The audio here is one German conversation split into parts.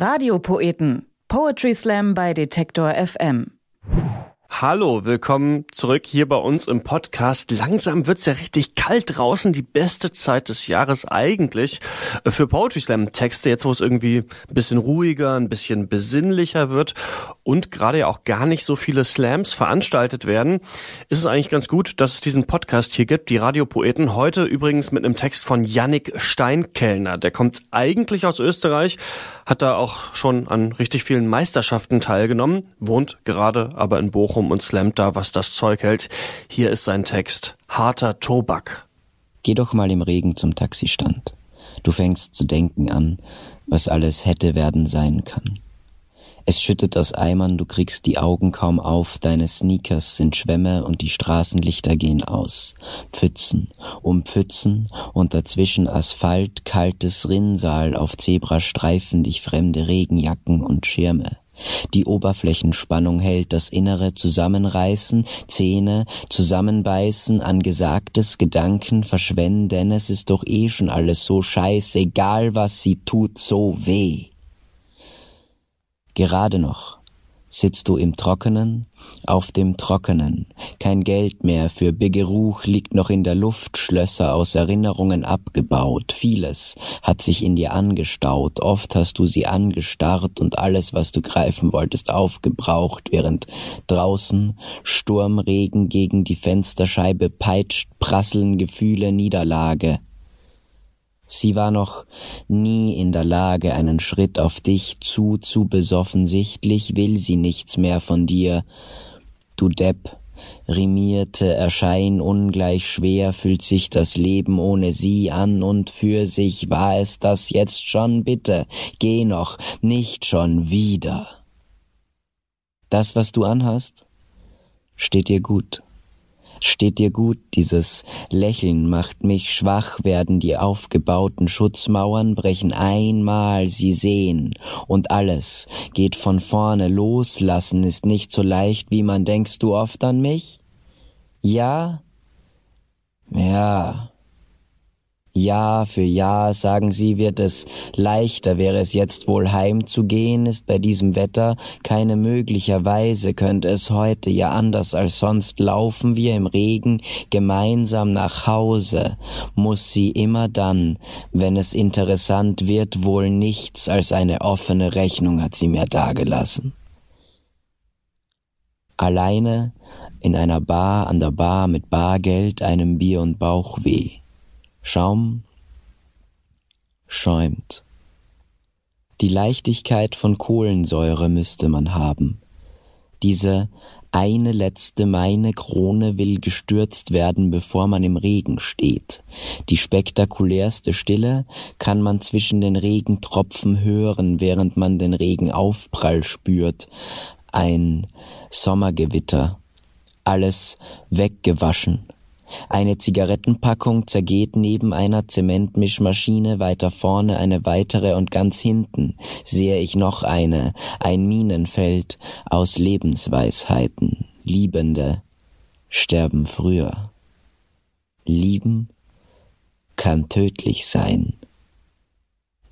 Radiopoeten. Poetry Slam bei Detektor FM. Hallo, willkommen zurück hier bei uns im Podcast. Langsam wird's ja richtig kalt draußen, die beste Zeit des Jahres eigentlich für Poetry Slam Texte, jetzt wo es irgendwie ein bisschen ruhiger, ein bisschen besinnlicher wird und gerade ja auch gar nicht so viele Slams veranstaltet werden, ist es eigentlich ganz gut, dass es diesen Podcast hier gibt, die Radiopoeten. Heute übrigens mit einem Text von Yannick Steinkellner. Der kommt eigentlich aus Österreich, hat da auch schon an richtig vielen Meisterschaften teilgenommen, wohnt gerade aber in Bochum und slammt da, was das Zeug hält. Hier ist sein Text. Harter Tobak. Geh doch mal im Regen zum Taxistand. Du fängst zu denken an, was alles hätte werden sein kann. Es schüttet aus Eimern, du kriegst die Augen kaum auf, deine Sneakers sind Schwämme und die Straßenlichter gehen aus. Pfützen, um Pfützen und dazwischen Asphalt, kaltes Rinnsal auf Zebrastreifen dich fremde Regenjacken und Schirme. Die Oberflächenspannung hält das innere Zusammenreißen, Zähne zusammenbeißen, an Gesagtes Gedanken verschwenden, es ist doch eh schon alles so scheißegal, was sie tut, so weh. Gerade noch sitzt du im Trockenen, auf dem Trockenen. Kein Geld mehr für Begeruch liegt noch in der Luft, Schlösser aus Erinnerungen abgebaut. Vieles hat sich in dir angestaut. Oft hast du sie angestarrt und alles, was du greifen wolltest, aufgebraucht, während draußen Sturmregen gegen die Fensterscheibe peitscht, prasseln Gefühle Niederlage. Sie war noch nie in der Lage, einen Schritt auf dich zu zu besoffen, sichtlich will sie nichts mehr von dir. Du Depp, rimierte Erschein ungleich schwer fühlt sich das Leben ohne sie an und für sich war es das jetzt schon bitte, geh noch, nicht schon wieder. Das, was du anhast, steht dir gut. Steht dir gut, dieses Lächeln macht mich schwach, werden die aufgebauten Schutzmauern brechen einmal sie sehen, und alles geht von vorne, loslassen ist nicht so leicht, wie man denkst du oft an mich? Ja? Ja. Jahr für Jahr, sagen sie, wird es leichter, wäre es jetzt wohl heimzugehen, ist bei diesem Wetter keine möglicherweise könnte es heute ja anders als sonst laufen wir im Regen gemeinsam nach Hause, muss sie immer dann, wenn es interessant wird, wohl nichts als eine offene Rechnung hat sie mir dagelassen. Alleine in einer Bar an der Bar mit Bargeld, einem Bier und Bauchweh. Schaum schäumt. Die Leichtigkeit von Kohlensäure müsste man haben. Diese eine letzte meine Krone will gestürzt werden, bevor man im Regen steht. Die spektakulärste Stille kann man zwischen den Regentropfen hören, während man den Regenaufprall spürt. Ein Sommergewitter. Alles weggewaschen, eine Zigarettenpackung zergeht neben einer Zementmischmaschine, weiter vorne eine weitere und ganz hinten sehe ich noch eine, ein Minenfeld aus Lebensweisheiten. Liebende sterben früher. Lieben kann tödlich sein.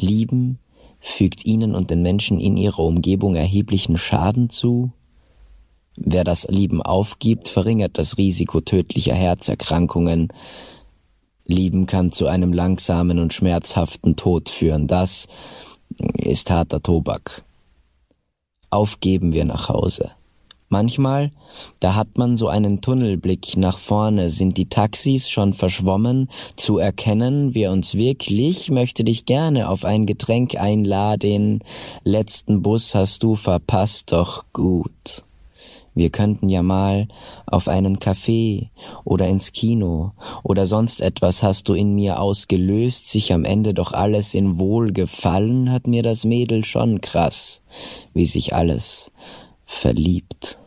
Lieben fügt ihnen und den Menschen in ihrer Umgebung erheblichen Schaden zu, Wer das Lieben aufgibt, verringert das Risiko tödlicher Herzerkrankungen. Lieben kann zu einem langsamen und schmerzhaften Tod führen. Das ist harter Tobak. Aufgeben wir nach Hause. Manchmal, da hat man so einen Tunnelblick nach vorne, sind die Taxis schon verschwommen, zu erkennen, wer uns wirklich möchte dich gerne auf ein Getränk einladen. Letzten Bus hast du verpasst, doch gut. Wir könnten ja mal auf einen Café oder ins Kino oder sonst etwas hast du in mir ausgelöst, sich am Ende doch alles in Wohlgefallen hat mir das Mädel schon krass, wie sich alles verliebt.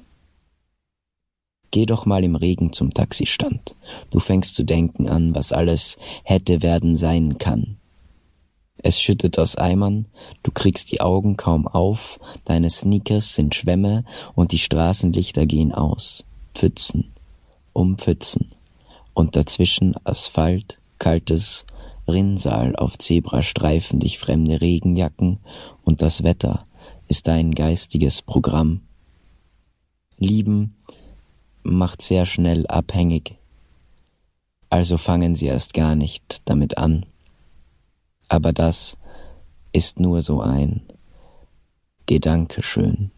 Geh doch mal im Regen zum Taxistand. Du fängst zu denken an, was alles hätte werden sein kann. Es schüttet aus Eimern, du kriegst die Augen kaum auf, deine Sneakers sind Schwämme und die Straßenlichter gehen aus. Pfützen, um Pfützen. Und dazwischen Asphalt, kaltes Rinnsal auf Zebrastreifen dich fremde Regenjacken und das Wetter ist dein geistiges Programm. Lieben macht sehr schnell abhängig, also fangen sie erst gar nicht damit an. Aber das ist nur so ein Gedanke schön.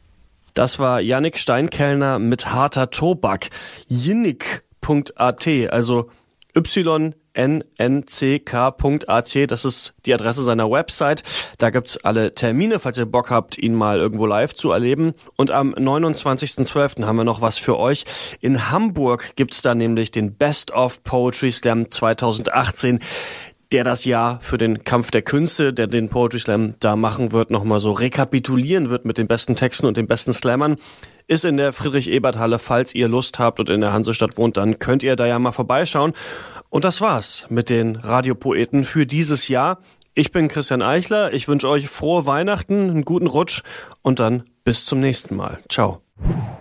Das war Yannick Steinkellner mit harter Tobak. Yinnick.at, also y nnck.at, das ist die Adresse seiner Website. Da gibt's alle Termine, falls ihr Bock habt, ihn mal irgendwo live zu erleben. Und am 29.12. haben wir noch was für euch. In Hamburg gibt's da nämlich den Best of Poetry Slam 2018 der das Jahr für den Kampf der Künste, der den Poetry Slam da machen wird, nochmal so rekapitulieren wird mit den besten Texten und den besten Slammern, ist in der Friedrich-Ebert-Halle. Falls ihr Lust habt und in der Hansestadt wohnt, dann könnt ihr da ja mal vorbeischauen. Und das war's mit den Radiopoeten für dieses Jahr. Ich bin Christian Eichler. Ich wünsche euch frohe Weihnachten, einen guten Rutsch und dann bis zum nächsten Mal. Ciao.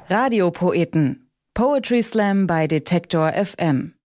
Radiopoeten. Poetry Slam bei Detektor FM.